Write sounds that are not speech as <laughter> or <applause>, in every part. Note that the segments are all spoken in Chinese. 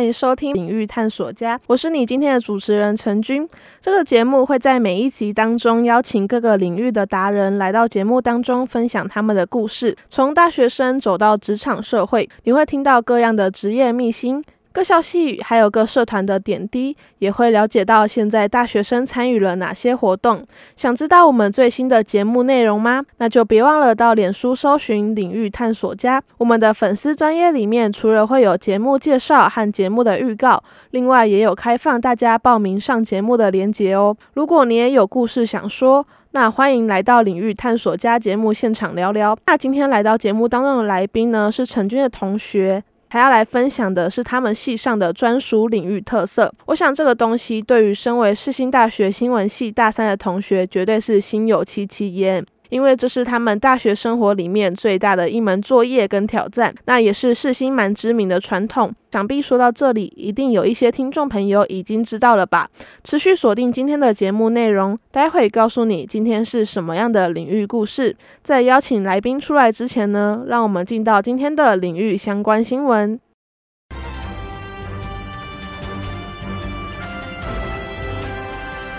欢迎收听领域探索家，我是你今天的主持人陈军。这个节目会在每一集当中邀请各个领域的达人来到节目当中分享他们的故事，从大学生走到职场社会，你会听到各样的职业秘辛。各校细语，还有各社团的点滴，也会了解到现在大学生参与了哪些活动。想知道我们最新的节目内容吗？那就别忘了到脸书搜寻“领域探索家”。我们的粉丝专业里面，除了会有节目介绍和节目的预告，另外也有开放大家报名上节目的连结哦。如果你也有故事想说，那欢迎来到领域探索家节目现场聊聊。那今天来到节目当中的来宾呢，是陈军的同学。还要来分享的是他们系上的专属领域特色。我想这个东西对于身为世新大学新闻系大三的同学，绝对是心有戚戚焉。因为这是他们大学生活里面最大的一门作业跟挑战，那也是世新蛮知名的传统。想必说到这里，一定有一些听众朋友已经知道了吧？持续锁定今天的节目内容，待会告诉你今天是什么样的领域故事。在邀请来宾出来之前呢，让我们进到今天的领域相关新闻。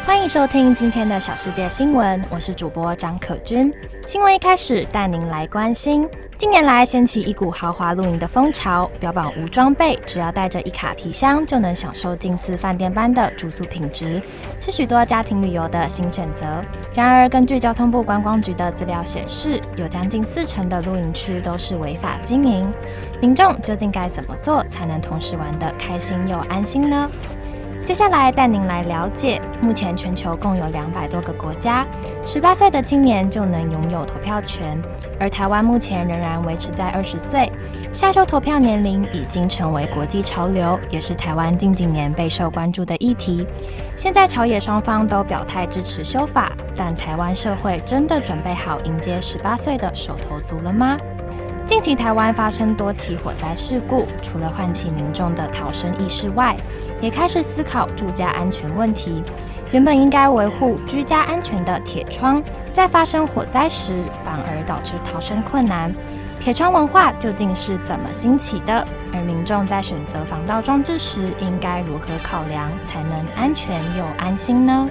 欢迎收听今天的小世界新闻，我是主播张可君。新闻一开始带您来关心，近年来掀起一股豪华露营的风潮，标榜无装备，只要带着一卡皮箱就能享受近似饭店般的住宿品质，是许多家庭旅游的新选择。然而，根据交通部观光局的资料显示，有将近四成的露营区都是违法经营。民众究竟该怎么做才能同时玩得开心又安心呢？接下来带您来了解，目前全球共有两百多个国家，十八岁的青年就能拥有投票权，而台湾目前仍然维持在二十岁。下周投票年龄已经成为国际潮流，也是台湾近几年备受关注的议题。现在朝野双方都表态支持修法，但台湾社会真的准备好迎接十八岁的手头族了吗？近期台湾发生多起火灾事故，除了唤起民众的逃生意识外，也开始思考住家安全问题。原本应该维护居家安全的铁窗，在发生火灾时反而导致逃生困难。铁窗文化究竟是怎么兴起的？而民众在选择防盗装置时，应该如何考量才能安全又安心呢？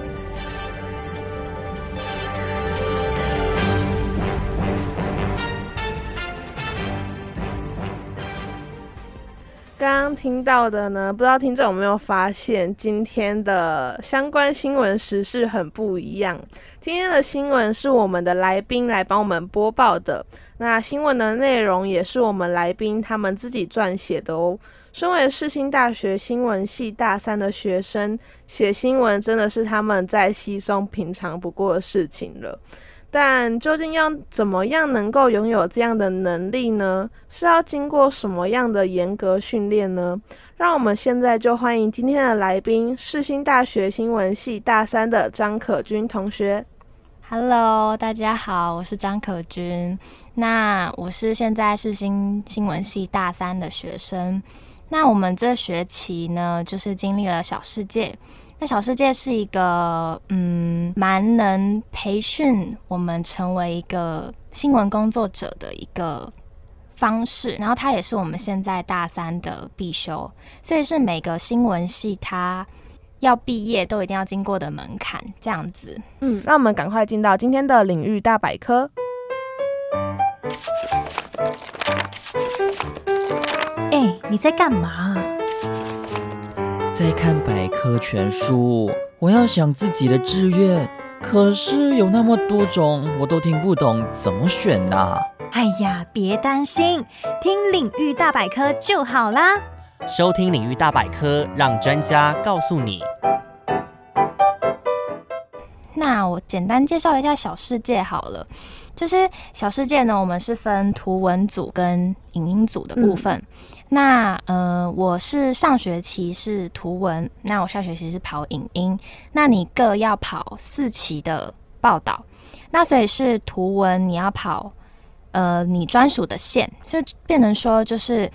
刚听到的呢，不知道听众有没有发现，今天的相关新闻时事很不一样。今天的新闻是我们的来宾来帮我们播报的，那新闻的内容也是我们来宾他们自己撰写的哦。身为世新大学新闻系大三的学生，写新闻真的是他们在稀松平常不过的事情了。但究竟要怎么样能够拥有这样的能力呢？是要经过什么样的严格训练呢？让我们现在就欢迎今天的来宾，世新大学新闻系大三的张可君同学。Hello，大家好，我是张可君。那我是现在世新新闻系大三的学生。那我们这学期呢，就是经历了小世界。那小世界是一个嗯，蛮能培训我们成为一个新闻工作者的一个方式，然后它也是我们现在大三的必修，所以是每个新闻系它要毕业都一定要经过的门槛，这样子。嗯，那我们赶快进到今天的领域大百科。哎，你在干嘛？在看百科全书，我要想自己的志愿，可是有那么多种，我都听不懂，怎么选呢？哎呀，别担心，听领域大百科就好啦。收听领域大百科，让专家告诉你。那我简单介绍一下小世界好了。就是小世界呢，我们是分图文组跟影音组的部分。那呃，我是上学期是图文，那我下学期是跑影音。那你各要跑四期的报道，那所以是图文你要跑呃你专属的线，就变成说就是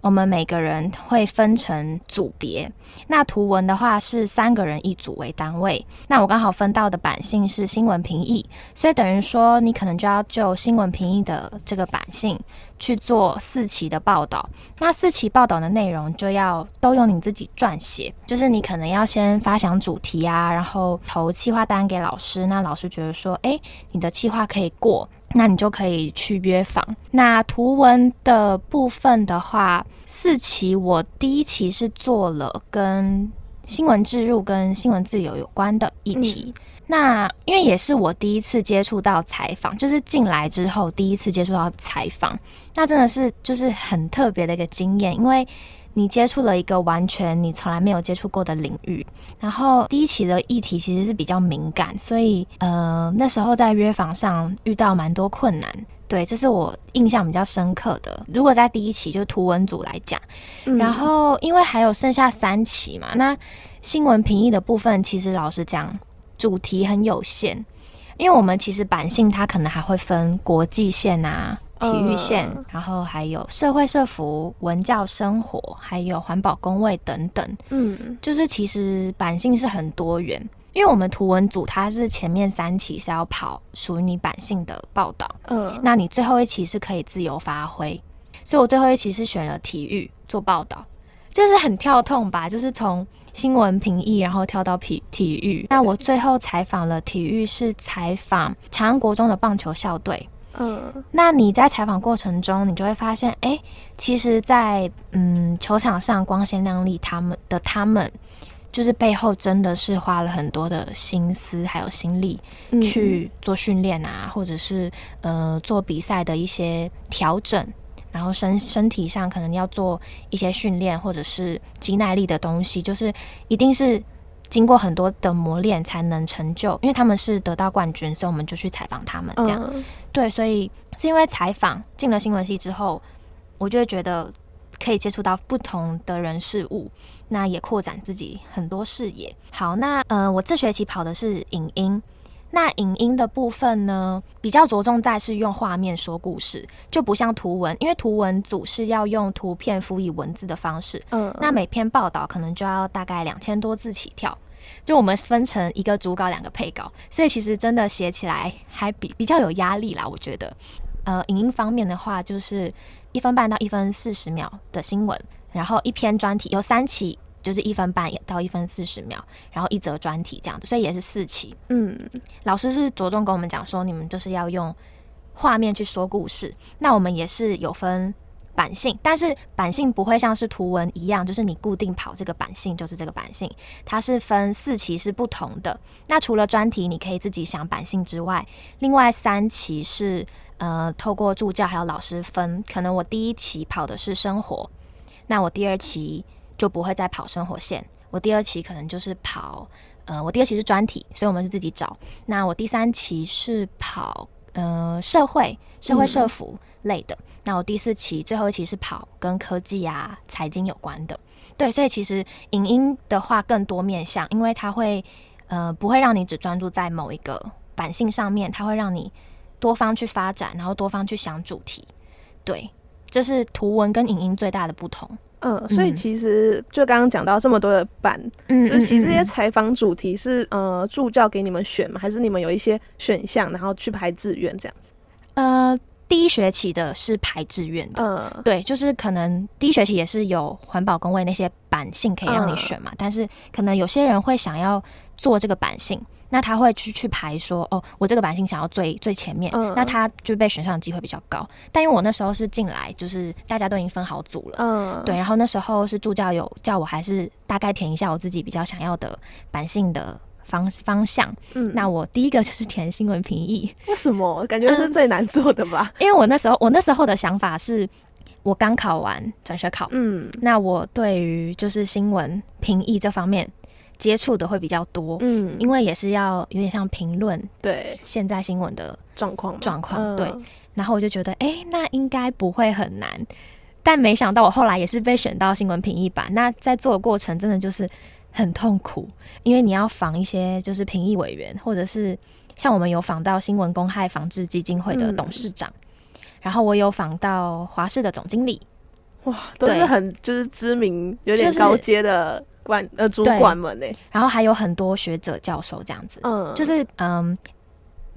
我们每个人会分成组别。那图文的话是三个人一组为单位。那我刚好分到的版性是新闻评议，所以等于说你可能就要就新闻评议的这个版性去做四期的报道。那四期报道的内容就要都由你自己撰写，就是你可能要先发想主题啊，然后投企划单给老师。那老师觉得说，诶，你的企划可以过。那你就可以去约访。那图文的部分的话，四期我第一期是做了跟新闻置入跟新闻自由有关的议题。那因为也是我第一次接触到采访，就是进来之后第一次接触到采访，那真的是就是很特别的一个经验，因为。你接触了一个完全你从来没有接触过的领域，然后第一期的议题其实是比较敏感，所以呃那时候在约访上遇到蛮多困难，对，这是我印象比较深刻的。如果在第一期就图文组来讲，然后因为还有剩下三期嘛，那新闻评议的部分其实老实讲主题很有限，因为我们其实版性它可能还会分国际线啊。体育线，然后还有社会社服、文教生活，还有环保工位等等。嗯，就是其实版性是很多元，因为我们图文组它是前面三期是要跑属于你版性的报道，嗯，那你最后一期是可以自由发挥，所以我最后一期是选了体育做报道，就是很跳痛吧，就是从新闻评议然后跳到体体育。那我最后采访了体育，是采访长安国中的棒球校队。嗯，那你在采访过程中，你就会发现，哎，其实，在嗯球场上光鲜亮丽，他们的他们，就是背后真的是花了很多的心思还有心力去做训练啊，或者是呃做比赛的一些调整，然后身身体上可能要做一些训练，或者是肌耐力的东西，就是一定是。经过很多的磨练才能成就，因为他们是得到冠军，所以我们就去采访他们。这样对，所以是因为采访进了新闻系之后，我就会觉得可以接触到不同的人事物，那也扩展自己很多视野。好，那呃，我这学期跑的是影音。那影音的部分呢，比较着重在是用画面说故事，就不像图文，因为图文组是要用图片辅以文字的方式。嗯，那每篇报道可能就要大概两千多字起跳，就我们分成一个主稿、两个配稿，所以其实真的写起来还比比较有压力啦。我觉得，呃，影音方面的话，就是一分半到一分四十秒的新闻，然后一篇专题有三期。就是一分半到一分四十秒，然后一则专题这样子，所以也是四期。嗯，老师是着重跟我们讲说，你们就是要用画面去说故事。那我们也是有分版性，但是版性不会像是图文一样，就是你固定跑这个版性就是这个版性，它是分四期是不同的。那除了专题你可以自己想版性之外，另外三期是呃透过助教还有老师分，可能我第一期跑的是生活，那我第二期。就不会再跑生活线。我第二期可能就是跑，呃，我第二期是专题，所以我们是自己找。那我第三期是跑，呃，社会、社会社服类的。那我第四期最后一期是跑跟科技啊、财经有关的。对，所以其实影音的话更多面向，因为它会，呃，不会让你只专注在某一个版性上面，它会让你多方去发展，然后多方去想主题。对，这是图文跟影音最大的不同。嗯，所以其实就刚刚讲到这么多的版，嗯，就其实这些采访主题是呃助教给你们选吗？还是你们有一些选项，然后去排志愿这样子？呃，第一学期的是排志愿的，嗯，对，就是可能第一学期也是有环保工位那些版性可以让你选嘛，但是可能有些人会想要做这个版性。那他会去去排说，哦，我这个版型想要最最前面，那他就被选上的机会比较高。但因为我那时候是进来，就是大家都已经分好组了，嗯，对。然后那时候是助教有叫我，还是大概填一下我自己比较想要的版性的方方向。嗯，那我第一个就是填新闻评议。为什么？感觉是最难做的吧？<laughs> 因为我那时候我那时候的想法是，我刚考完转学考，嗯，那我对于就是新闻评议这方面。接触的会比较多，嗯，因为也是要有点像评论，对现在新闻的状况状况，对。然后我就觉得，哎，那应该不会很难。但没想到我后来也是被选到新闻评议版。那在做的过程真的就是很痛苦，因为你要访一些就是评议委员，或者是像我们有访到新闻公害防治基金会的董事长，然后我有访到华视的总经理。哇，都是对很就是知名、有点高阶的管呃主管们呢。然后还有很多学者教授这样子，嗯，就是嗯。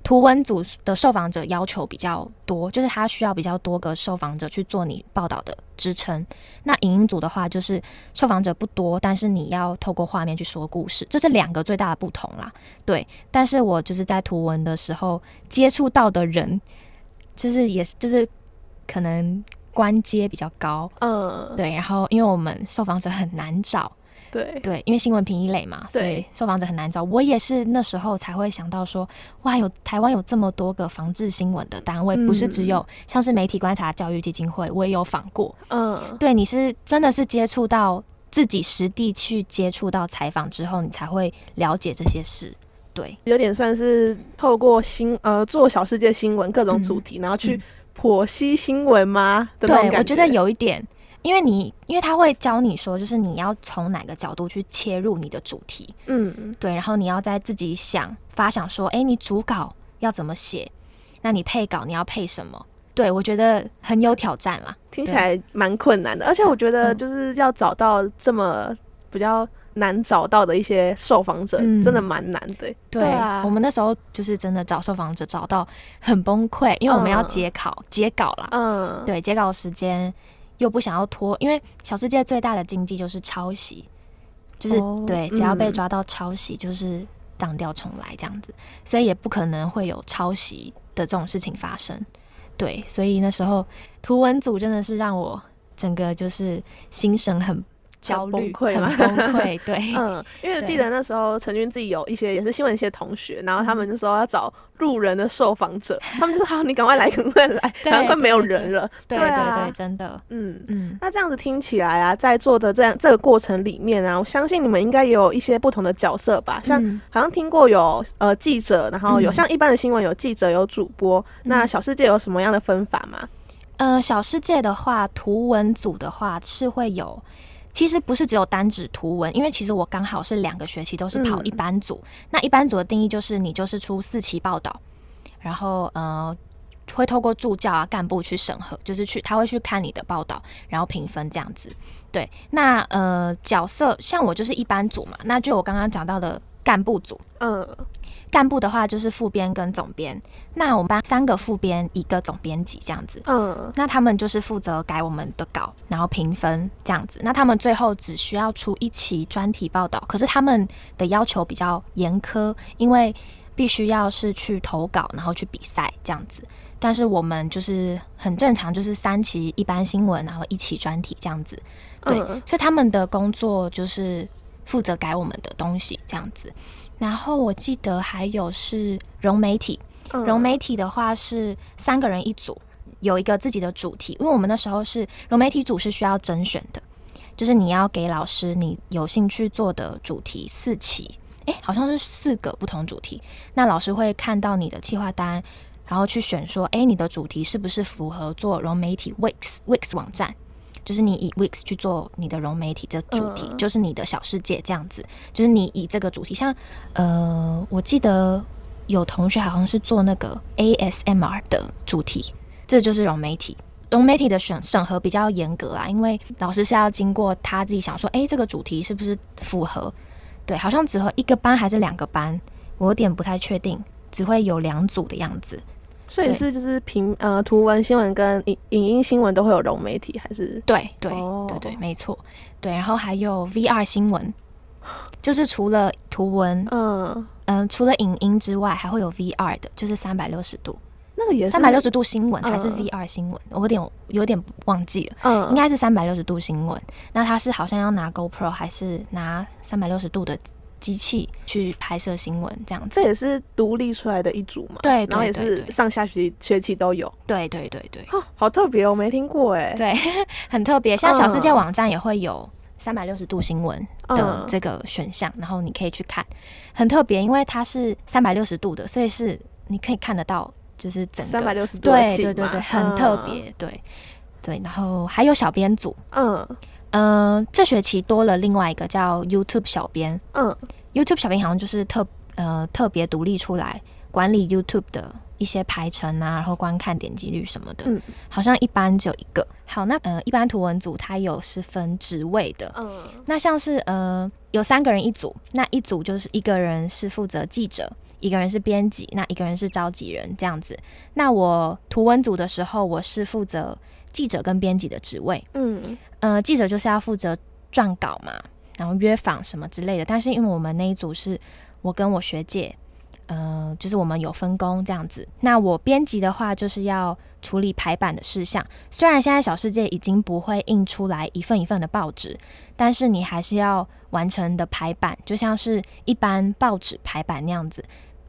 图文组的受访者要求比较多，就是他需要比较多个受访者去做你报道的支撑。那影音组的话，就是受访者不多，但是你要透过画面去说故事，这是两个最大的不同啦。对，但是我就是在图文的时候接触到的人，就是也是就是可能关阶比较高，嗯，对，然后因为我们受访者很难找，对，对，因为新闻评一类嘛，所以受访者很难找。我也是那时候才会想到说，哇，有台湾有这么多个防治新闻的单位，不是只有像是媒体观察教育基金会，我也有访过。嗯，对，你是真的是接触到自己实地去接触到采访之后，你才会了解这些事。对，有点算是透过新呃做小世界新闻各种主题，然后去嗯剖析新闻吗？对，我觉得有一点。因为你，因为他会教你说，就是你要从哪个角度去切入你的主题，嗯，对，然后你要在自己想发想说，哎，你主稿要怎么写？那你配稿你要配什么？对我觉得很有挑战啦。听起来蛮困难的，而且我觉得嗯就是要找到这么比较难找到的一些受访者，嗯真的蛮难的。对，啊我们那时候就是真的找受访者找到很崩溃，因为我们要嗯截稿、截稿啦。嗯，对，截稿时间又不想要拖，因为小世界最大的禁忌就是抄袭，就是、哦对，只要被嗯抓到抄袭，就是当掉重来这样子，所以也不可能会有抄袭的这种事情发生。对，所以那时候图文组真的是让我整个就是心神很焦虑、崩溃吗很崩溃。<laughs> 对，嗯，因为我记得那时候陈军自己有一些也是新闻系的同学，然后他们就说要找路人的受访者，他们就说好，你赶快来，赶快来，对然后快没有人了。对对啊对对，真的，嗯。嗯。那这样子听起来啊，在做的这样这个过程里面啊，我相信你们应该也有一些不同的角色吧？像嗯好像听过有呃记者，然后有嗯像一般的新闻有记者有主播，那嗯小世界有什么样的分法吗？呃，小世界的话，图文组的话是会有，其实不是只有单指图文，因为其实我刚好是两个学期都是跑嗯一班组。那一班组的定义就是你就是出四期报道，然后呃会透过助教啊干部去审核，就是去他会去看你的报道，然后评分这样子。对，那呃角色像我就是一班组嘛，那就我刚刚讲到的干部组。嗯，干部的话就是副编跟总编，那我们班三个副编，一个总编辑这样子。嗯，那他们就是负责改我们的稿，然后评分这样子。那他们最后只需要出一期专题报道，可是他们的要求比较严苛，因为必须要是去投稿，然后去比赛这样子。但是我们就是很正常，就是三期一般新闻，然后一期专题这样子。对，嗯所以他们的工作就是负责改我们的东西这样子。然后我记得还有是融媒体，嗯融媒体的话是三个人一组，有一个自己的主题，因为我们那时候是融媒体组是需要甄选的，就是你要给老师你有兴趣做的主题四期，诶，好像是四个不同主题，那老师会看到你的企划单，然后去选说，诶，你的主题是不是符合做融媒体 Wix Wix 网站。就是你以 Weeks 去做你的融媒体的主题，嗯就是你的小世界这样子。就是你以这个主题，像呃，我记得有同学好像是做那个 ASMR 的主题，这就是融媒体。融媒体的审审核比较严格啦，因为老师是要经过他自己想说，诶，这个主题是不是符合？对，好像只和一个班还是两个班，我有点不太确定，只会有两组的样子。所以对是就是平呃图文新闻跟影影音新闻都会有融媒体，还是对对、哦对对，没错。对，然后还有 VR 新闻，就是除了图文，嗯，嗯、除了影音之外，还会有 VR 的，就是三百六十度。那个也是三百六十度新闻还是嗯 VR 新闻？我有点有点忘记了，嗯应该是三百六十度新闻。那他是好像要拿 GoPro 还是拿三百六十度的机器去拍摄新闻这样子？这也是独立出来的一组嘛，对对然后也是上下学学期都有，对对对对哦，好特别哦，我没听过哎，对，<laughs> 很特别。像小世界嗯网站也会有三百六十度新闻的嗯这个选项，然后你可以去看，很特别，因为它是三百六十度的，所以是你可以看得到，就是整个三百六十度对对对对，很特，别，对对。然后还有小编组，嗯嗯，这学期多了另外一个叫 YouTube 小编。嗯，YouTube 小编好像就是特呃特别独立出来管理 YouTube 的一一些排程啊，然后观看点击率什么的，嗯。好像一般只有一个。好，那呃，一般图文组它有是分职位的，嗯。那像是呃有三个人一组，那一组就是一个人是负责记者，一个人是编辑，那一个人是召集人这样子。那我图文组的时候，我是负责记者跟编辑的职位。嗯呃，记者就是要负责撰稿嘛，然后约访什么之类的。但是因为我们那一组是我跟我学姐，呃，就是我们有分工这样子。那我编辑的话，就是要处理排版的事项。虽然现在小世界已经不会印出来一份一份的报纸，但是你还是要完成的排版，就像是一般报纸排版那样子。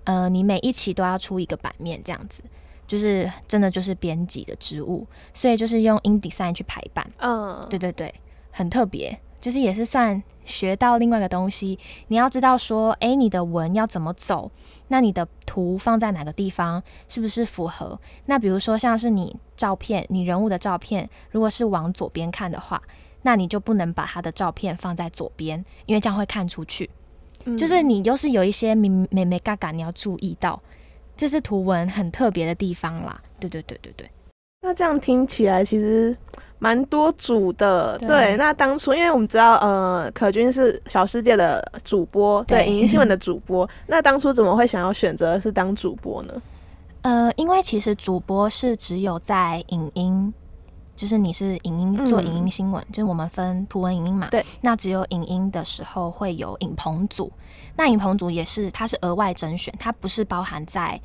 呃，你每一期都要出一个版面这样子。就是真的就是编辑的职务，所以就是用 InDesign 去排版。嗯，对对对，很特别，就是也是算学到另外一个东西。你要知道说，诶，你的文要怎么走，那你的图放在哪个地方是不是符合？那比如说像是你照片，你人物的照片，如果是往左边看的话，那你就不能把他的照片放在左边，因为这样会看出去。嗯就是你又是有一些美美美嘎嘎，你要注意到，这是图文很特别的地方啦。对对对对对。那这样听起来其实蛮多组的，对对。那当初因为我们知道，呃，可君是小世界的主播，对，对影音新闻的主播。<laughs> 那当初怎么会想要选择是当主播呢？呃，因为其实主播是只有在影音，就是你是影音做影音新闻，就是我们分图文影音嘛。对。那只有影音的时候会有影棚组，那影棚组也是它是额外甄选，它不是包含在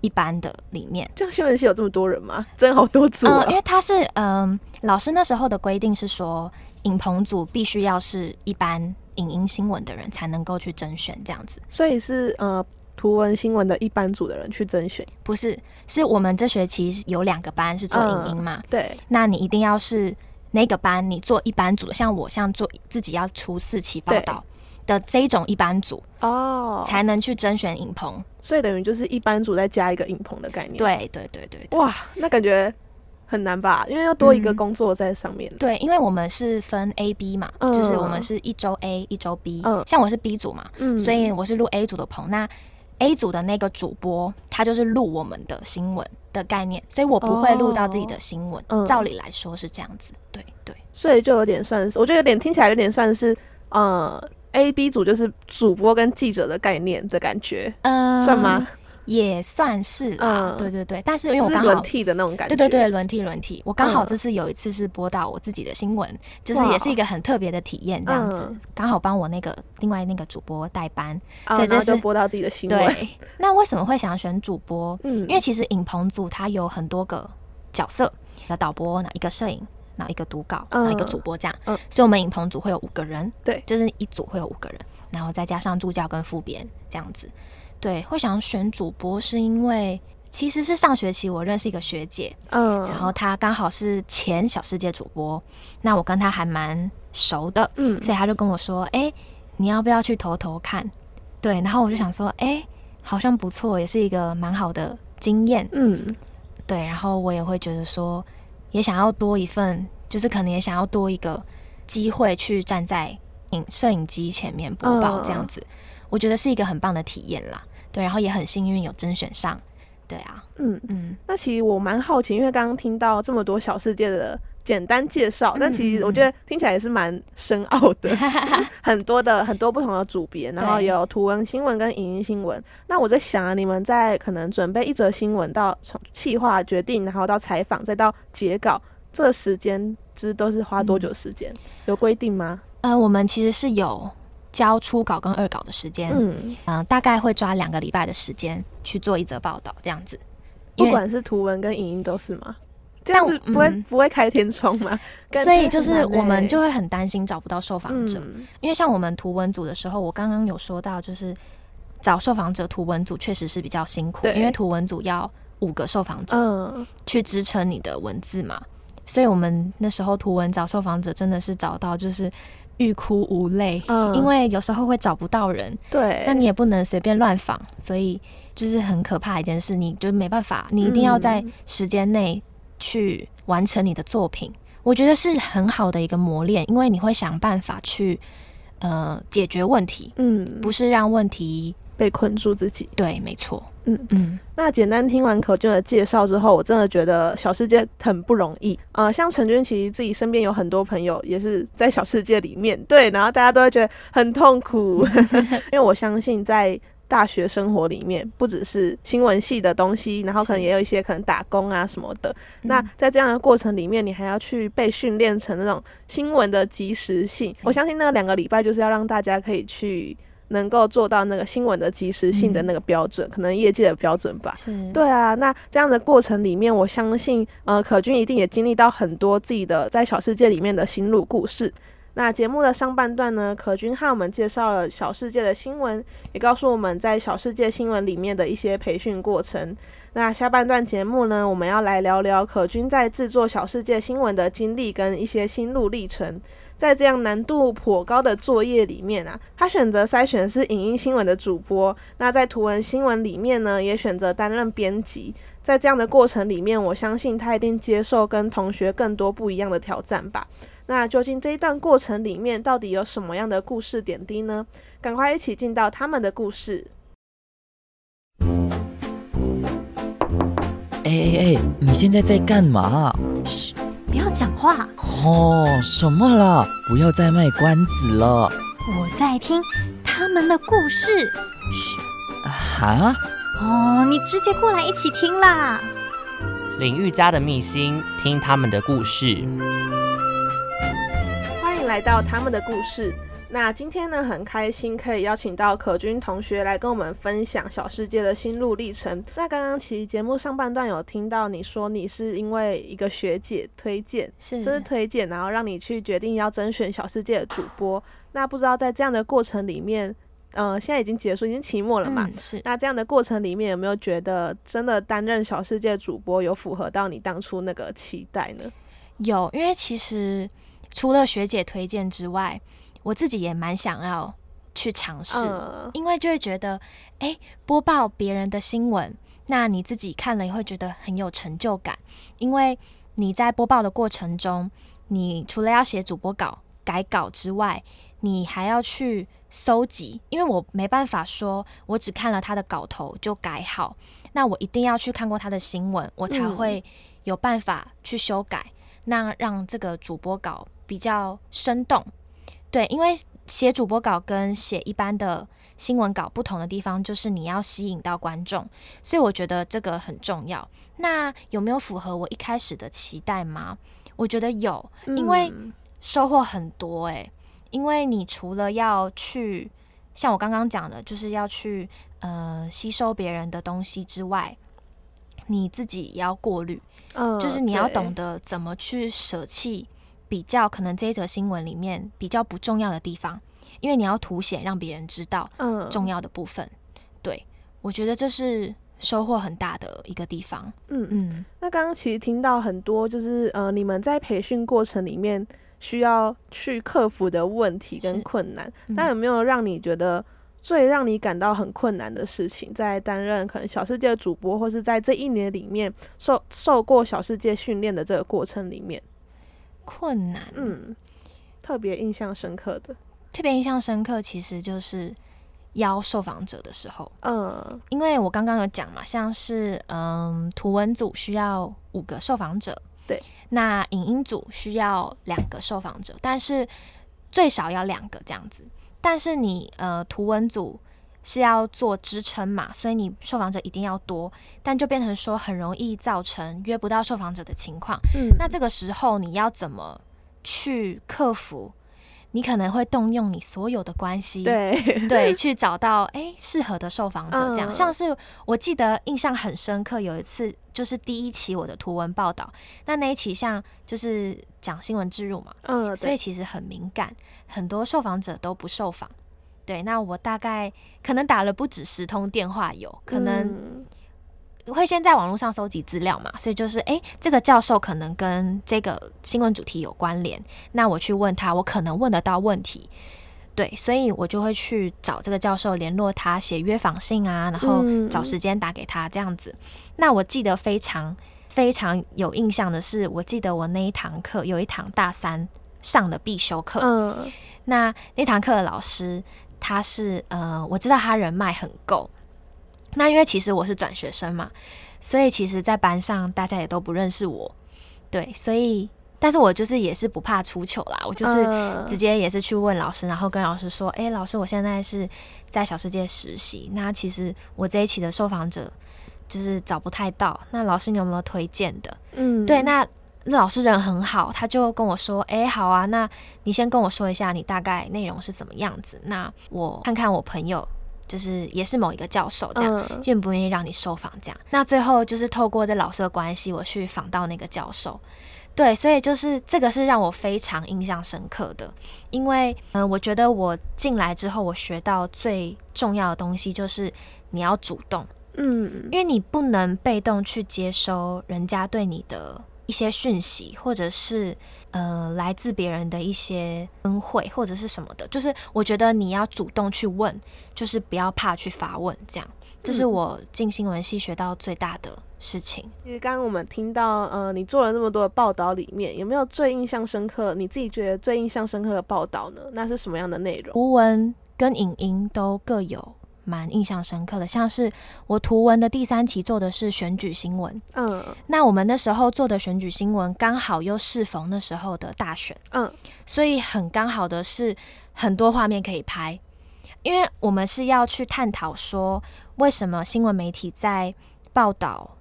一般的里面。这样新闻系有这么多人吗？<laughs> 真好多组啊呃，因！为它是嗯、老师那时候的规定是说，影棚组必须要是一般影音新闻的人才能够去甄选这样子。所以是呃图文新闻的一班组的人去甄选，不是，是我们这学期有两个班是做影音嘛，对，那你一定要是那个班，你做一班组的，像我像做自己要出四期报道的这一种一班组，哦，才能去甄选影棚。所以等于就是一班组再加一个影棚的概念。，对对对对对。哇，那感觉很难吧？因为要多一个嗯工作在上面。对，因为我们是分 A、B 嘛，嗯就是我们是一周 A 一周 B，、嗯像我是 B 组嘛，嗯所以我是录 A 组的棚。那 A 组的那个主播，他就是录我们的新闻的概念，所以我不会录到自己的新闻。嗯照理来说是这样子，对对。所以就有点算是，我觉得有点听起来有点算是呃 A B 组就是主播跟记者的概念的感觉，嗯，算吗？也算是啦，嗯对对对。但是因为我刚好，轮替的那种感觉。对对对，轮替轮替。我刚好嗯这次有一次是播到我自己的新闻，就是也是一个很特别的体验，这样子嗯。刚好帮我那个另外那个主播代班，啊，所以这是播到自己的新闻。对。<laughs> 那为什么会想选主播？嗯，因为其实影棚组它有很多个角色，那导播，那一个摄影，然后一个读稿，然后一个嗯主播这样。嗯所以我们影棚组会有五个人，对就是一组会有五个人，然后再加上助教跟副编这样子。对，会想选主播是因为其实是上学期我认识一个学姐，嗯，然后她刚好是前小世界主播，那我跟她还蛮熟的，嗯所以她就跟我说：“哎、你要不要去投投看？”对，然后我就想说：“哎、好像不错，也是一个蛮好的经验。嗯对，然后我也会觉得说，也想要多一份，就是可能也想要多一个机会去站在影摄影机前面播报嗯这样子，我觉得是一个很棒的体验啦。对，然后也很幸运有甄选上。对啊，嗯，嗯，那其实我蛮好奇，因为刚刚听到这么多小世界的简单介绍，嗯但其实我觉得听起来也是蛮深奥的，<laughs> 就是很多的很多不同的组别，然后有图文新闻跟影音新闻。那我在想啊，你们在可能准备一则新闻到从企划决定，然后到采访，再到截稿，这时间就是都是花多久时间？有规定吗？呃，我们其实是有交初稿跟二稿的时间，嗯、嗯，大概会抓两个礼拜的时间去做一则报道这样子。不管是图文跟影音都是吗？这样子不会、嗯。不会开天窗吗？所以就是我们就会很担心找不到受访者，嗯。因为像我们图文组的时候，我刚刚有说到，就是找受访者，图文组确实是比较辛苦，因为图文组要五个受访者嗯，去支撑你的文字嘛，所以我们那时候图文找受访者真的是找到就是欲哭无泪，嗯因为有时候会找不到人，对，那你也不能随便乱访，所以就是很可怕一件事，你就没办法，你一定要在嗯时间内去完成你的作品。我觉得是很好的一个磨练，因为你会想办法去呃解决问题，嗯，不是让问题被困住自己。对，没错，嗯嗯，那简单听完可俊的介绍之后，我真的觉得小世界很不容易。呃，像陈君其实自己身边有很多朋友也是在小世界里面，<laughs> 对，然后大家都会觉得很痛苦，<laughs> 因为我相信在大学生活里面，不只是新闻系的东西，然后可能也有一些可能打工啊什么的。那嗯在这样的过程里面，你还要去被训练成那种新闻的及时性。我相信那两个礼拜就是要让大家可以去能够做到那个新闻的及时性的嗯那个标准，可能业界的标准吧。是，对啊，那这样的过程里面，我相信呃，可君一定也经历到很多自己的在小世界里面的心路故事。那节目的上半段呢，可君和我们介绍了小世界的新闻，也告诉我们在小世界新闻里面的一些培训过程。那下半段节目呢，我们要来聊聊可君在制作小世界新闻的经历跟一些心路历程。在这样难度颇高的作业里面啊，他选择筛选是影音新闻的主播。那在图文新闻里面呢，也选择担任编辑。在这样的过程里面，我相信他一定接受跟同学更多不一样的挑战吧。那究竟这一段过程里面到底有什么样的故事点滴呢？赶快一起进到他们的故事。哎哎哎，你现在在干嘛？嘘，不要讲话，哦，什么了？不要再卖关子了。我在听他们的故事。嘘，啊？哦，你直接过来一起听啦。领域家的秘辛，听他们的故事。欢迎来到他们的故事。那今天呢，很开心可以邀请到可君同学来跟我们分享小世界的心路历程。那刚刚其实节目上半段有听到你说你是因为一个学姐推荐，是这是推荐，然后让你去决定要甄选小世界的主播。那不知道在这样的过程里面，呃，现在已经结束，已经期末了嘛？嗯是那这样的过程里面，有没有觉得真的担任小世界主播有符合到你当初那个期待呢？有，因为其实除了学姐推荐之外，我自己也蛮想要去尝试，嗯。因为就会觉得，哎，播报别人的新闻，那你自己看了也会觉得很有成就感，因为你在播报的过程中，你除了要写主播稿、改稿之外，你还要去搜集，因为我没办法说我只看了他的稿头就改好，那我一定要去看过他的新闻，我才嗯。会有办法去修改，那让这个主播稿比较生动。对，因为写主播稿跟写一般的新闻稿不同的地方，就是你要吸引到观众，所以我觉得这个很重要。那有没有符合我一开始的期待吗？我觉得有，因为嗯收获很多诶、因为你除了要去像我刚刚讲的，就是要去呃吸收别人的东西之外，你自己也要过滤，嗯就是你要懂得怎么去舍弃比较可能这一则新闻里面比较不重要的地方，因为你要凸显让别人知道嗯。重要的部分。对我觉得这是收获很大的一个地方。嗯。嗯，那刚刚其实听到很多，就是呃，你们在培训过程里面需要去克服的问题跟困难，嗯。那有没有让你觉得最让你感到很困难的事情，在担任可能小世界的主播，或是在这一年里面受受过小世界训练的这个过程里面，困难，嗯，特别印象深刻的，特别印象深刻，其实就是邀受访者的时候，嗯。因为我刚刚有讲嘛，像是嗯图文组需要五个受访者，对，那影音组需要两个受访者，但是最少要两个这样子。但是你呃图文组是要做支撑嘛，所以你受访者一定要多，但就变成说很容易造成约不到受访者的情况。嗯，那这个时候你要怎么去克服？你可能会动用你所有的关系，对，对，去找到诶适合的受访者，这样、嗯像是我记得印象很深刻，有一次就是第一期我的图文报道，那那一期像就是讲新闻植入嘛，嗯，所以，其实很敏感，很多受访者都不受访。对，那我大概可能打了不止十通电话有，可能嗯。会先在网络上搜集资料嘛，所以就是诶，这个教授可能跟这个新闻主题有关联，那我去问他，我可能问得到问题，对，所以我就会去找这个教授联络他，写约访信啊，然后嗯。找时间打给他这样子。那我记得非常非常有印象的是，我记得我那一堂课有一堂大三上的必修课，嗯。那那堂课的老师他是呃，我知道他人脉很够，那因为其实我是转学生嘛，所以其实，在班上大家也都不认识我，对，所以，但是我就是也是不怕出糗啦，我就是嗯。直接也是去问老师，然后跟老师说，诶，老师，我现在是在小世界实习，那其实我这一期的受访者就是找不太到，那老师你有没有推荐的？嗯。对，那那老师人很好，他就跟我说：“诶，好啊，那你先跟我说一下你大概内容是怎么样子，那我看看我朋友就是也是某一个教授这样。嗯愿不愿意让你受访？这样，那最后就是透过这老师的关系，我去访到那个教授。对，所以就是这个是让我非常印象深刻的，因为嗯、呃我觉得我进来之后，我学到最重要的东西就是你要主动，嗯因为你不能被动去接收人家对你的一些讯息，或者是呃来自别人的一些恩惠或者是什么的，就是我觉得你要主动去问，就是不要怕去发问，这样，这是嗯我进新闻系学到最大的事情。其实刚刚我们听到，呃，你做了那么多的报道，里面有没有最印象深刻？你自己觉得最印象深刻的报道呢？那是什么样的内容？图文跟影音都各有蛮印象深刻的，像是我图文的第三期做的是选举新闻，嗯那我们那时候做的选举新闻刚好又适逢那时候的大选。嗯所以很刚好的是很多画面可以拍，因为我们是要去探讨说为什么新闻媒体在报道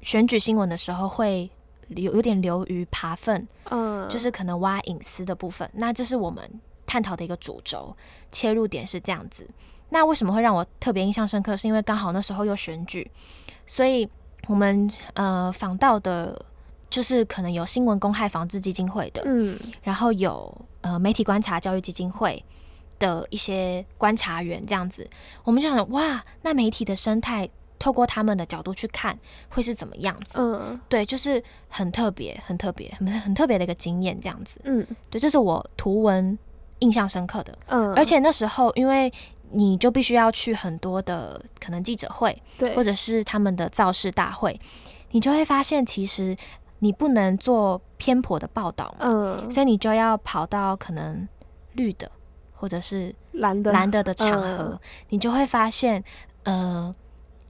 选举新闻的时候会有有点流于扒粪，嗯，就是可能挖隐私的部分。那这是我们探讨的一个主轴，切入点是这样子。那为什么会让我特别印象深刻？是因为刚好那时候又选举，所以我们呃访到的，就是可能有新闻公害防治基金会的，嗯然后有呃媒体观察教育基金会的一些观察员这样子，我们就想哇，那媒体的生态透过他们的角度去看会是怎么样子？嗯对，就是很特别、很特别、很很特别的一个经验这样子。嗯对，这是我图文印象深刻的，嗯，而且那时候因为。你就必须要去很多的可能记者会，对，或者是他们的造势大会，你就会发现，其实你不能做偏颇的报道嘛，嗯所以你就要跑到可能绿的或者是蓝的蓝的的场合，嗯你就会发现，呃，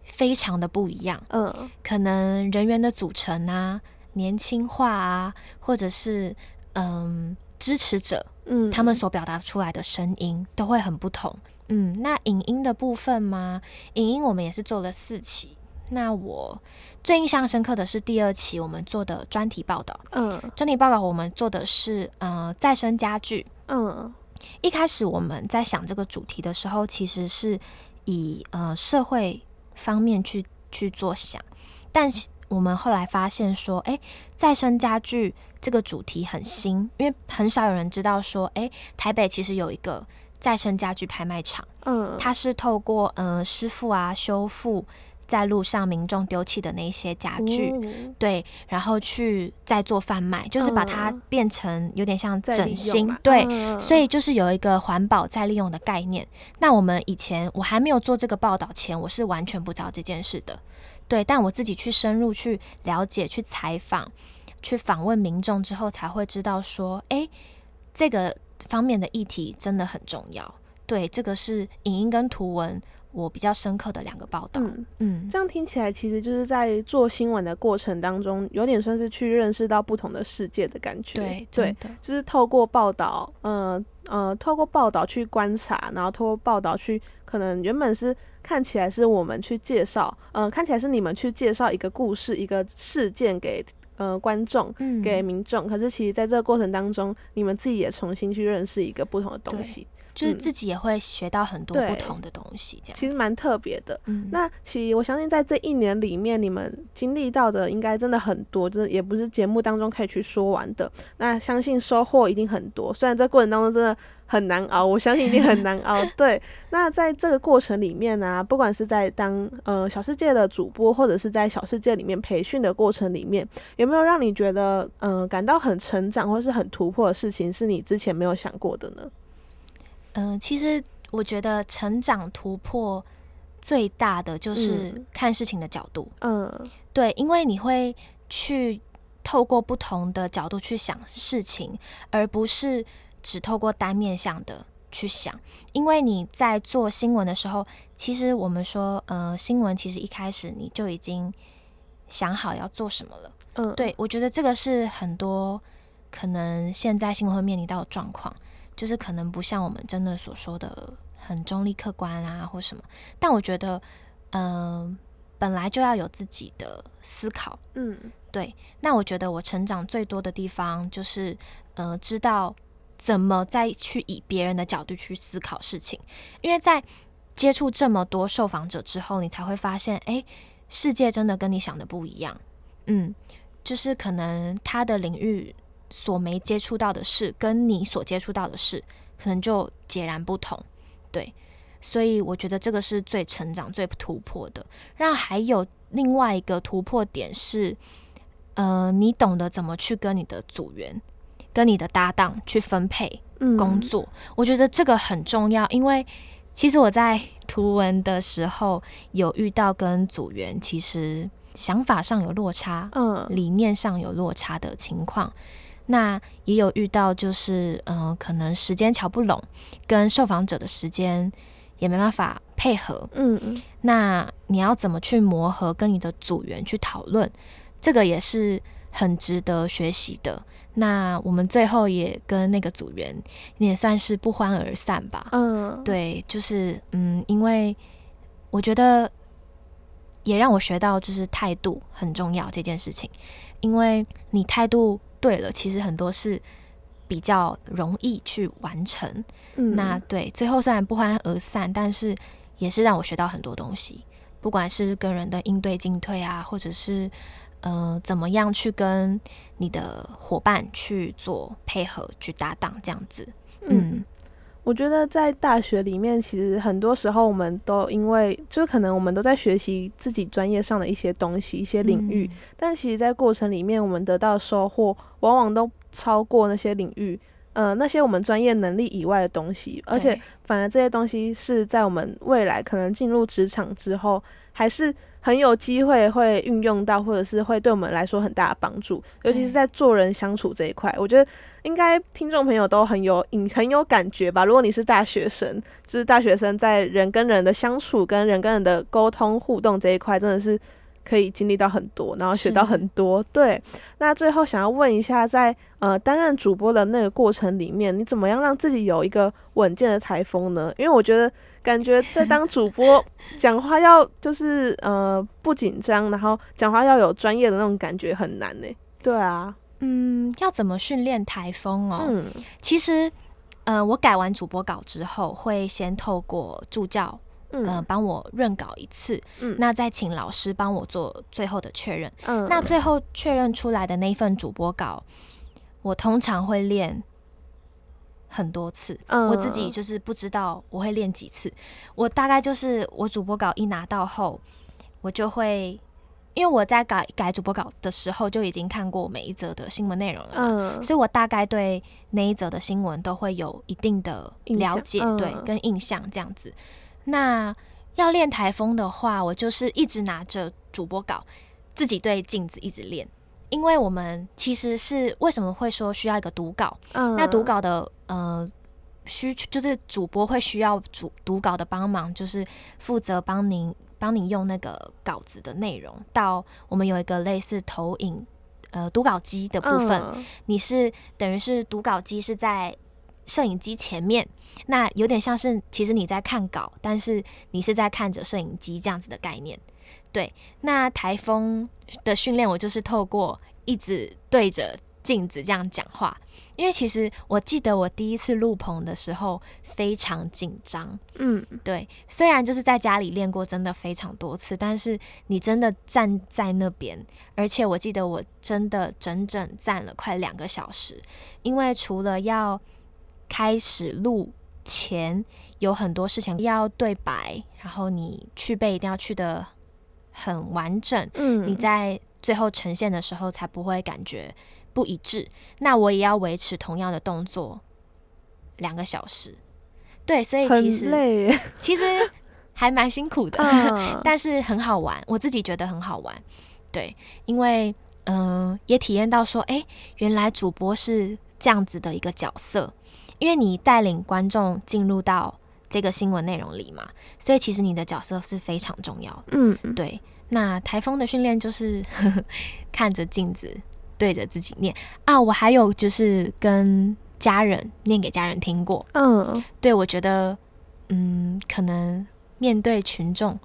非常的不一样。嗯可能人员的组成啊、年轻化啊，或者是嗯支持者嗯，他们所表达出来的声音都会很不同。嗯，那影音的部分吗？影音我们也是做了四期。那我最印象深刻的是第二期我们做的专题报道。嗯专题报道我们做的是呃再生家具。嗯一开始我们在想这个主题的时候，其实是以呃社会方面去去做想，但是我们后来发现说，诶，再生家具这个主题很新，因为很少有人知道说，诶，台北其实有一个再生家具拍卖场，嗯，它是透过呃师傅啊修复在路上民众丢弃的那些家具。哦对，然后去再做贩卖，就是把它嗯变成有点像再利用整新嘛，对，嗯所以就是有一个环保再利用的概念。那我们以前我还没有做这个报道前，我是完全不知道这件事的。对，但我自己去深入去了解、去采访、去访问民众之后，才会知道说，诶，这个方面的议题真的很重要。对，这个是影音跟图文我比较深刻的两个报道。嗯，嗯，这样听起来其实就是在做新闻的过程当中，有点算是去认识到不同的世界的感觉。对，就是透过报道，呃呃，透过报道去观察，然后透过报道去，可能原本是看起来是我们去介绍，呃，看起来是你们去介绍一个故事、一个事件给呃观众。嗯，给民众，可是其实在这个过程当中，你们自己也重新去认识一个不同的东西，就是嗯自己也会学到很多不同的东西，这样子其实蛮特别的。嗯，那其实我相信，在这一年里面，你们经历到的应该真的很多，就是也不是节目当中可以去说完的。那相信收获一定很多，虽然在过程当中真的很难熬，我相信一定很难熬。<laughs> 对，那在这个过程里面呢、不管是在当呃小世界的主播，或者是在小世界里面培训的过程里面，有没有让你觉得嗯、呃感到很成长或是很突破的事情，是你之前没有想过的呢？嗯、其实我觉得成长突破最大的就是嗯看事情的角度，嗯对，因为你会去透过不同的角度去想事情，而不是只透过单面向的去想，因为你在做新闻的时候，其实我们说，呃，新闻其实一开始你就已经想好要做什么了。嗯，对我觉得这个是很多可能现在新闻会面临到的状况，就是可能不像我们真的所说的很中立客观啊或什么，但我觉得，嗯、本来就要有自己的思考。嗯对，那我觉得我成长最多的地方就是，呃，知道怎么再去以别人的角度去思考事情，因为在接触这么多受访者之后，你才会发现，哎，世界真的跟你想的不一样。嗯，就是可能他的领域所没接触到的事，跟你所接触到的事，可能就截然不同。对，所以我觉得这个是最成长、最突破的。然后还有另外一个突破点是，呃，你懂得怎么去跟你的组员、跟你的搭档去分配嗯工作，我觉得这个很重要，因为其实我在图文的时候有遇到跟组员其实想法上有落差，嗯理念上有落差的情况。那也有遇到，就是嗯、呃可能时间瞧不拢，跟受访者的时间也没办法配合。嗯那你要怎么去磨合，跟你的组员去讨论，这个也是很值得学习的。那我们最后也跟那个组员也算是不欢而散吧。嗯，对，就是嗯，因为我觉得也让我学到，就是态度很重要这件事情。因为你态度对了，其实很多事比较容易去完成。嗯那对，最后虽然不欢而散，但是也是让我学到很多东西，不管是跟人的应对进退啊，或者是呃怎么样去跟你的伙伴去做配合、去搭档这样子。嗯我觉得在大学里面，其实很多时候我们都因为，就可能我们都在学习自己专业上的一些东西、一些领域，嗯但其实，在过程里面，我们得到的收获往往都超过那些领域，呃，那些我们专业能力以外的东西，而且反而这些东西是在我们未来可能进入职场之后，还是很有机会会运用到，或者是会对我们来说很大的帮助，尤其是在做人相处这一块，我觉得应该听众朋友都很有隐很有感觉吧。如果你是大学生，就是大学生在人跟人的相处、跟人跟人的沟通互动这一块，真的是可以经历到很多，然后学到很多。对，那最后想要问一下在，呃担任主播的那个过程里面，你怎么样让自己有一个稳健的台风呢？因为我觉得感觉在当主播 <laughs> 讲话要就是呃不紧张，然后讲话要有专业的那种感觉很难呢。对啊，嗯，要怎么训练台风哦？嗯其实，呃，我改完主播稿之后，会先透过助教，嗯呃，帮我润稿一次，嗯那再请老师帮我做最后的确认。嗯那最后确认出来的那一份主播稿，我通常会练很多次。嗯我自己就是不知道我会练几次，我大概就是我主播稿一拿到后，我就会。因为我在改改主播稿的时候就已经看过每一则的新闻内容了嘛，嗯所以我大概对那一则的新闻都会有一定的了解，嗯对，跟印象这样子。那要练台风的话，我就是一直拿着主播稿，自己对镜子一直练。因为我们其实是为什么会说需要一个读稿？嗯那读稿的呃需就是主播会需要主读稿的帮忙，就是负责帮您帮您用那个稿子的内容到我们有一个类似投影呃读稿机的部分，嗯你是等于是读稿机是在摄影机前面，那有点像是其实你在看稿，但是你是在看着摄影机这样子的概念。对，那台风的训练我就是透过一直对着镜子这样讲话，因为其实我记得我第一次录棚的时候非常紧张，嗯。对，虽然就是在家里练过，真的非常多次，但是你真的站在那边，而且我记得我真的整整站了快两个小时，因为除了要开始录前有很多事情要对白，然后你去背一定要去的很完整，嗯你在最后呈现的时候才不会感觉不一致。那我也要维持同样的动作两个小时，对，所以其实累，其实还蛮辛苦的，嗯 <laughs> 但是很好玩，我自己觉得很好玩。对，因为嗯、呃也体验到说，哎、原来主播是这样子的一个角色。因为你带领观众进入到这个新闻内容里嘛，所以其实你的角色是非常重要的。嗯，对，那台风的训练就是 <laughs> 看着镜子对着自己念啊。我还有就是跟家人念给家人听过。嗯，对我觉得，嗯，可能面对群众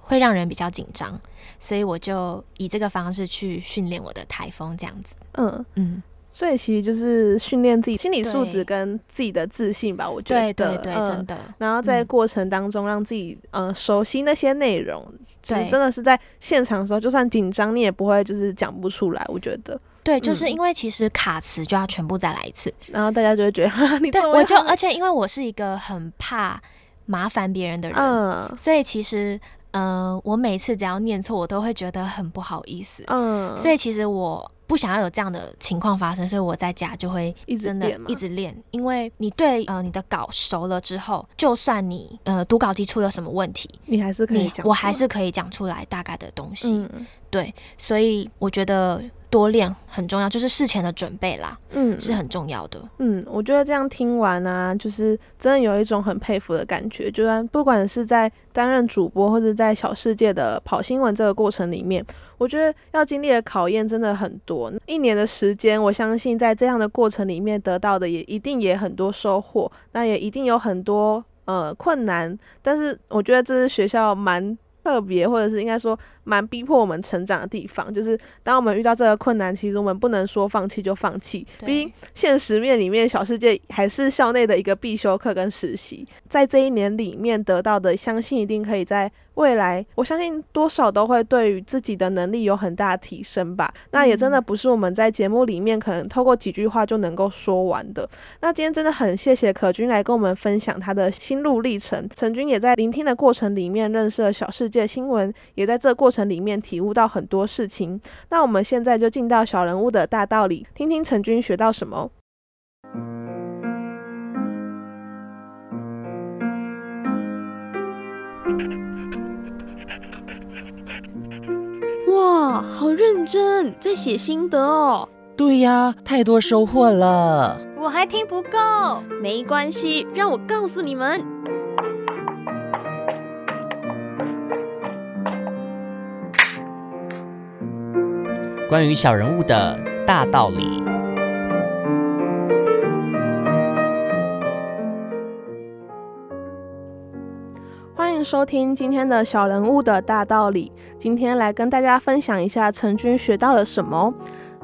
会让人比较紧张，所以我就以这个方式去训练我的台风，这样子。嗯，嗯，所以其实就是训练自己心理素质跟自己的自信吧，我觉得。对对对，嗯真的。然后在嗯过程当中，让自己呃熟悉那些内容，就是对真的是在现场的时候，就算紧张，你也不会就是讲不出来。我觉得，对，就是嗯因为其实卡词就要全部再来一次。然后大家就会觉得，哈哈你对，我就而且因为我是一个很怕麻烦别人的人，嗯所以其实，呃，我每次只要念错，我都会觉得很不好意思。嗯，所以其实我不想要有这样的情况发生，所以我在家就会真的一直练，因为你对呃你的稿熟了之后，就算你呃读稿机出了什么问题，你还是可以你讲，我还是可以讲出来大概的东西。嗯对，所以我觉得多练很重要，就是事前的准备啦嗯是很重要的。嗯，我觉得这样听完啊，就是真的有一种很佩服的感觉。就算不管是在担任主播，或者在小世界的跑新闻这个过程里面，我觉得要经历的考验真的很多。一年的时间，我相信在这样的过程里面得到的也一定也很多收获，那也一定有很多呃困难。但是我觉得这是学校蛮特别，或者是应该说蛮逼迫我们成长的地方。就是当我们遇到这个困难，其实我们不能说放弃就放弃，毕竟现实面里面，小世界还是校内的一个必修课跟实习，在这一年里面得到的，相信一定可以在未来，我相信多少都会对于自己的能力有很大的提升吧。那也真的不是我们在节目里面可能透过几句话就能够说完的。那今天真的很谢谢可君来跟我们分享他的心路历程，陈君也在聆听的过程里面认识了小世界新闻，也在这过程里面体悟到很多事情。那我们现在就进到小人物的大道理，听听陈军学到什么。哇，好认真，在写心得哦。对呀，太多收获了。我还听不够。没关系，让我告诉你们。关于小人物的大道理。欢迎收听今天的小人物的大道理。今天来跟大家分享一下陈军学到了什么。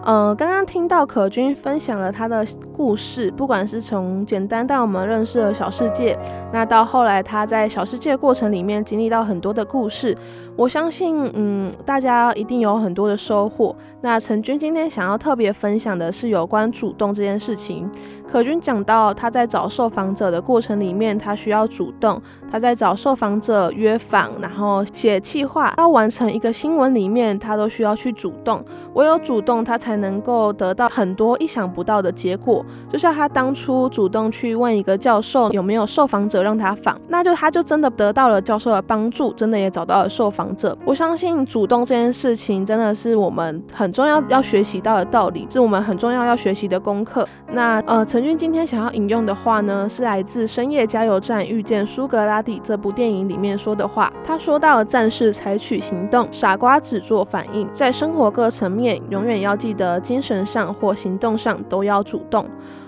嗯，刚刚听到可君分享了他的故事，不管是从简单带我们认识了小世界，那到后来他在小世界过程里面经历到很多的故事，我相信，嗯，大家一定有很多的收获。那陈军今天想要特别分享的是有关主动这件事情。可君讲到他在找受访者的过程里面，他需要主动，他在找受访者约访，然后写企划，要完成一个新闻里面，他都需要去主动。唯有主动，他才能够得到很多意想不到的结果。就像他当初主动去问一个教授有没有受访者让他访，那就他就真的得到了教授的帮助，真的也找到了受访者。我相信主动这件事情真的是我们很重要要学习到的道理，是我们很重要要学习的功课。那呃，陈军今天想要引用的话呢，是来自《深夜加油站遇见苏格拉底》这部电影里面说的话。他说到了：“战士采取行动，傻瓜只做反应。在生活各层面，永远要记得，精神上或行动上都要主动。”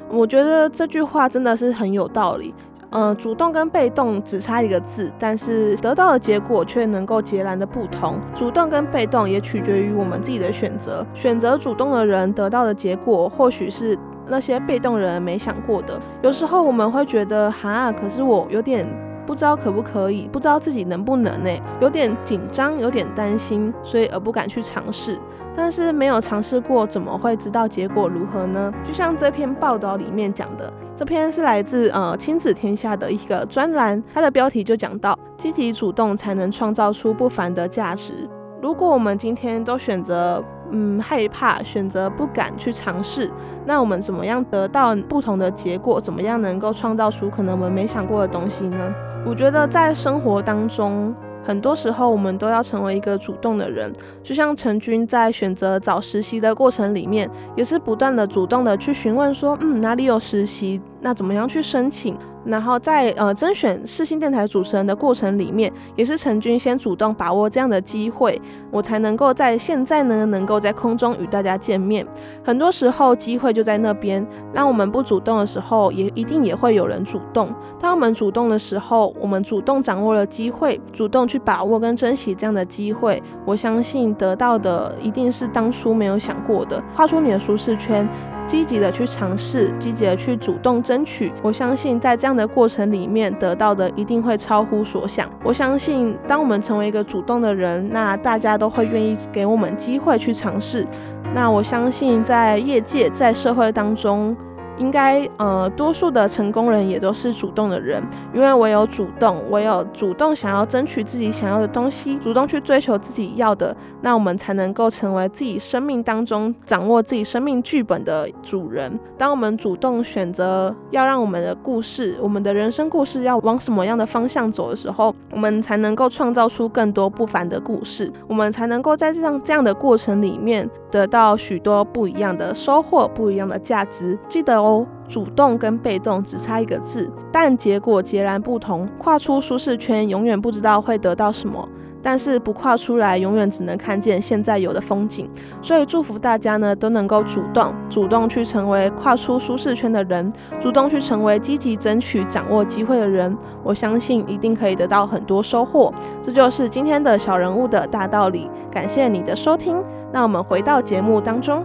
我觉得这句话真的是很有道理。呃，主动跟被动只差一个字，但是得到的结果却能够截然的不同。主动跟被动也取决于我们自己的选择。选择主动的人得到的结果，或许是那些被动人没想过的。有时候我们会觉得，哈，可是我有点不知道可不可以，不知道自己能不能呢，有点紧张，有点担心，所以而不敢去尝试。但是没有尝试过，怎么会知道结果如何呢？就像这篇报道里面讲的，这篇是来自呃亲子天下的一个专栏，它的标题就讲到：积极主动才能创造出不凡的价值。如果我们今天都选择嗯害怕，选择不敢去尝试，那我们怎么样得到不同的结果？怎么样能够创造出可能我们没想过的东西呢？我觉得在生活当中。很多时候，我们都要成为一个主动的人。就像陈军在选择找实习的过程里面，也是不断的主动的去询问说，嗯，哪里有实习，那怎么样去申请？然后在呃甄选世新电台主持人的过程里面，也是陈军先主动把握这样的机会，我才能够在现在呢能够在空中与大家见面。很多时候机会就在那边，当我们不主动的时候，也一定也会有人主动。当我们主动的时候，我们主动掌握了机会，主动去把握跟珍惜这样的机会，我相信得到的一定是当初没有想过的，跨出你的舒适圈。积极的去尝试，积极的去主动争取。我相信在这样的过程里面得到的一定会超乎所想。我相信当我们成为一个主动的人，那大家都会愿意给我们机会去尝试。那我相信在业界在社会当中。应该呃，多数的成功人也都是主动的人，因为我有主动，我有主动想要争取自己想要的东西，主动去追求自己要的，那我们才能够成为自己生命当中掌握自己生命剧本的主人。当我们主动选择要让我们的故事，我们的人生故事要往什么样的方向走的时候，我们才能够创造出更多不凡的故事，我们才能够在这样这样的过程里面得到许多不一样的收获，不一样的价值。记得。主动跟被动只差一个字，但结果截然不同。跨出舒适圈，永远不知道会得到什么；但是不跨出来，永远只能看见现在有的风景。所以祝福大家呢，都能够主动，主动去成为跨出舒适圈的人，主动去成为积极争取、掌握机会的人。我相信一定可以得到很多收获。这就是今天的小人物的大道理。感谢你的收听，那我们回到节目当中。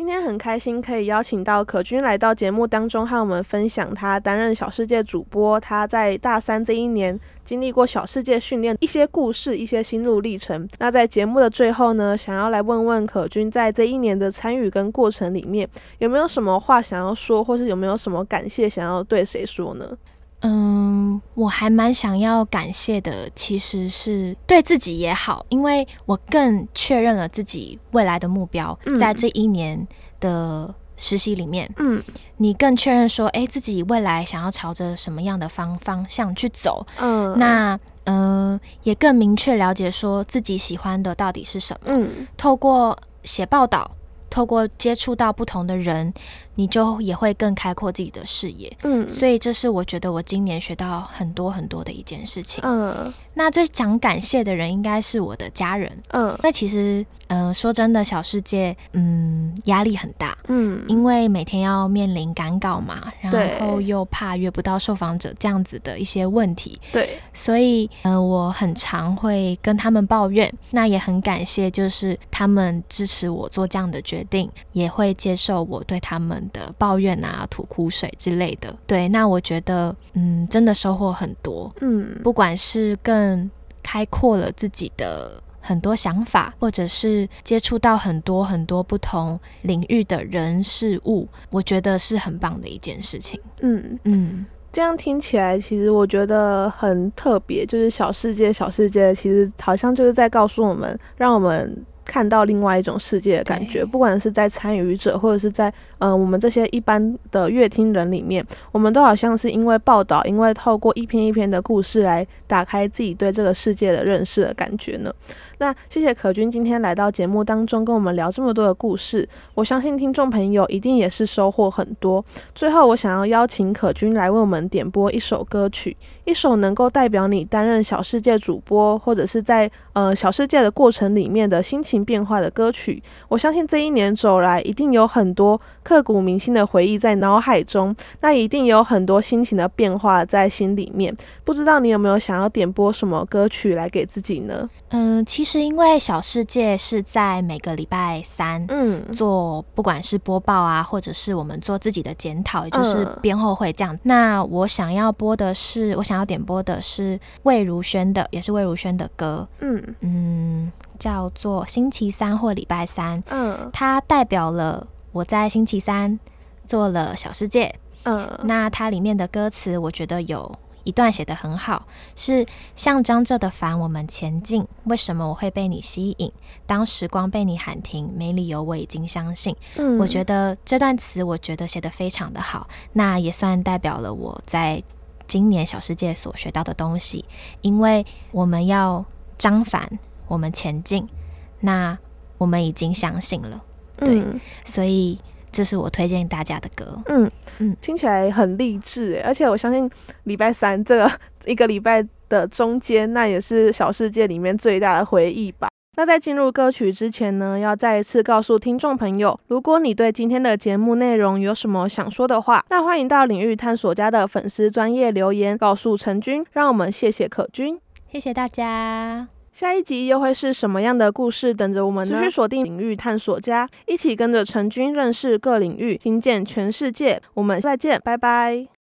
今天很开心可以邀请到可君来到节目当中，和我们分享他担任小世界主播，他在大三这一年经历过小世界训练一些故事，一些心路历程。那在节目的最后呢，想要来问问可君，在这一年的参与跟过程里面，有没有什么话想要说，或是有没有什么感谢想要对谁说呢？嗯，我还蛮想要感谢的，其实是对自己也好，因为我更确认了自己未来的目标，在这一年的实习里面，嗯，你更确认说，哎，自己未来想要朝着什么样的方方向去走，嗯，那嗯，也更明确了解说自己喜欢的到底是什么，嗯，透过写报道，透过接触到不同的人。你就也会更开阔自己的视野，嗯，所以这是我觉得我今年学到很多很多的一件事情，嗯，那最想感谢的人应该是我的家人，嗯，那其实，嗯，说真的，小世界，嗯，压力很大，嗯，因为每天要面临赶稿嘛，然后又怕约不到受访者这样子的一些问题，对，所以，嗯，我很常会跟他们抱怨，那也很感谢，就是他们支持我做这样的决定，也会接受我对他们。的抱怨啊、吐苦水之类的，对，那我觉得，嗯，真的收获很多，嗯，不管是更开阔了自己的很多想法，或者是接触到很多很多不同领域的人事物，我觉得是很棒的一件事情。嗯嗯，这样听起来，其实我觉得很特别，就是小世界，小世界，其实好像就是在告诉我们，让我们。看到另外一种世界的感觉，不管是在参与者，或者是在嗯我们这些一般的乐听人里面，我们都好像是因为报道，因为透过一篇一篇的故事来打开自己对这个世界的认识的感觉呢。那谢谢可君今天来到节目当中跟我们聊这么多的故事，我相信听众朋友一定也是收获很多。最后，我想要邀请可君来为我们点播一首歌曲，一首能够代表你担任小世界主播，或者是在呃小世界的过程里面的心情。变化的歌曲。我相信这一年走来，一定有很多刻骨铭心的回忆在脑海中，那一定有很多心情的变化在心里面。不知道你有没有想要点播什么歌曲来给自己呢？嗯，其实因为小世界是在每个礼拜三，嗯，做不管是播报啊，或者是我们做自己的检讨，也就是编后会这样。那我想要播的是，我想要点播的是魏如萱的，也是魏如萱的歌，嗯嗯，叫做星期三或礼拜三，嗯它代表了我在星期三做了小世界。嗯那它里面的歌词，我觉得有一段写得很好，是像张着的帆，我们前进。为什么我会被你吸引？当时光被你喊停，没理由，我已经相信。嗯我觉得这段词，我觉得写得非常的好，那也算代表了我在今年小世界所学到的东西，因为我们要张凡，我们前进，那我们已经相信了，对嗯所以这是我推荐大家的歌。嗯嗯听起来很励志诶，而且我相信礼拜三这个一个礼拜的中间，那也是小世界里面最大的回忆吧。那在进入歌曲之前呢，要再一次告诉听众朋友，如果你对今天的节目内容有什么想说的话，那欢迎到领域探索家的粉丝专业留言告诉陈军，让我们谢谢可君。谢谢大家。下一集又会是什么样的故事等着我们呢？持续锁定领域探索家，一起跟着陈军认识各领域，听见全世界。我们再见，拜拜。